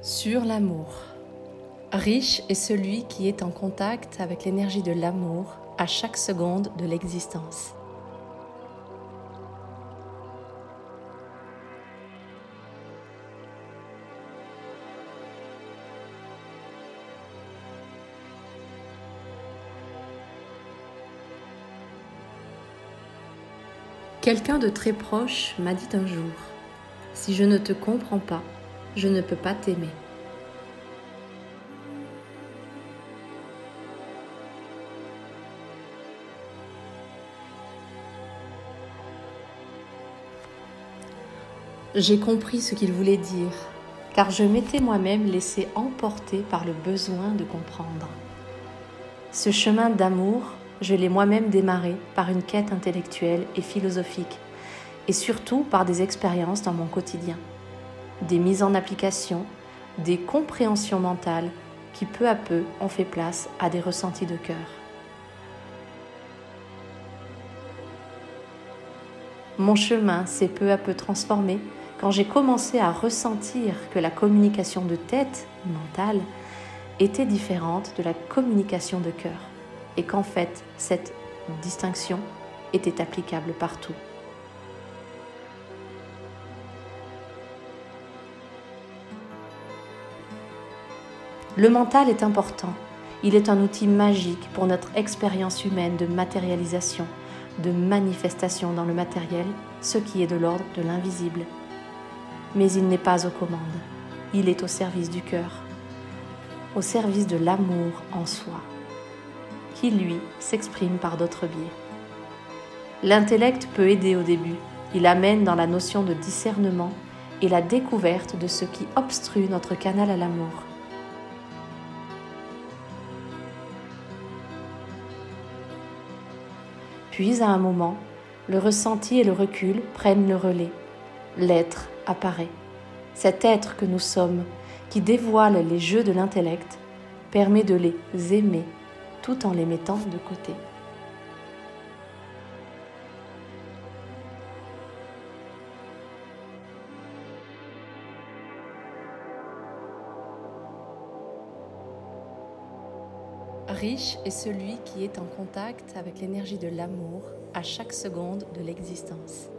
Sur l'amour. Riche est celui qui est en contact avec l'énergie de l'amour à chaque seconde de l'existence. Quelqu'un de très proche m'a dit un jour, Si je ne te comprends pas, je ne peux pas t'aimer. J'ai compris ce qu'il voulait dire, car je m'étais moi-même laissé emporter par le besoin de comprendre. Ce chemin d'amour je l'ai moi-même démarré par une quête intellectuelle et philosophique, et surtout par des expériences dans mon quotidien, des mises en application, des compréhensions mentales qui peu à peu ont fait place à des ressentis de cœur. Mon chemin s'est peu à peu transformé quand j'ai commencé à ressentir que la communication de tête, mentale, était différente de la communication de cœur et qu'en fait cette distinction était applicable partout. Le mental est important. Il est un outil magique pour notre expérience humaine de matérialisation, de manifestation dans le matériel, ce qui est de l'ordre de l'invisible. Mais il n'est pas aux commandes. Il est au service du cœur, au service de l'amour en soi qui, lui, s'exprime par d'autres biais. L'intellect peut aider au début. Il amène dans la notion de discernement et la découverte de ce qui obstrue notre canal à l'amour. Puis, à un moment, le ressenti et le recul prennent le relais. L'être apparaît. Cet être que nous sommes, qui dévoile les jeux de l'intellect, permet de les aimer tout en les mettant de côté. Riche est celui qui est en contact avec l'énergie de l'amour à chaque seconde de l'existence.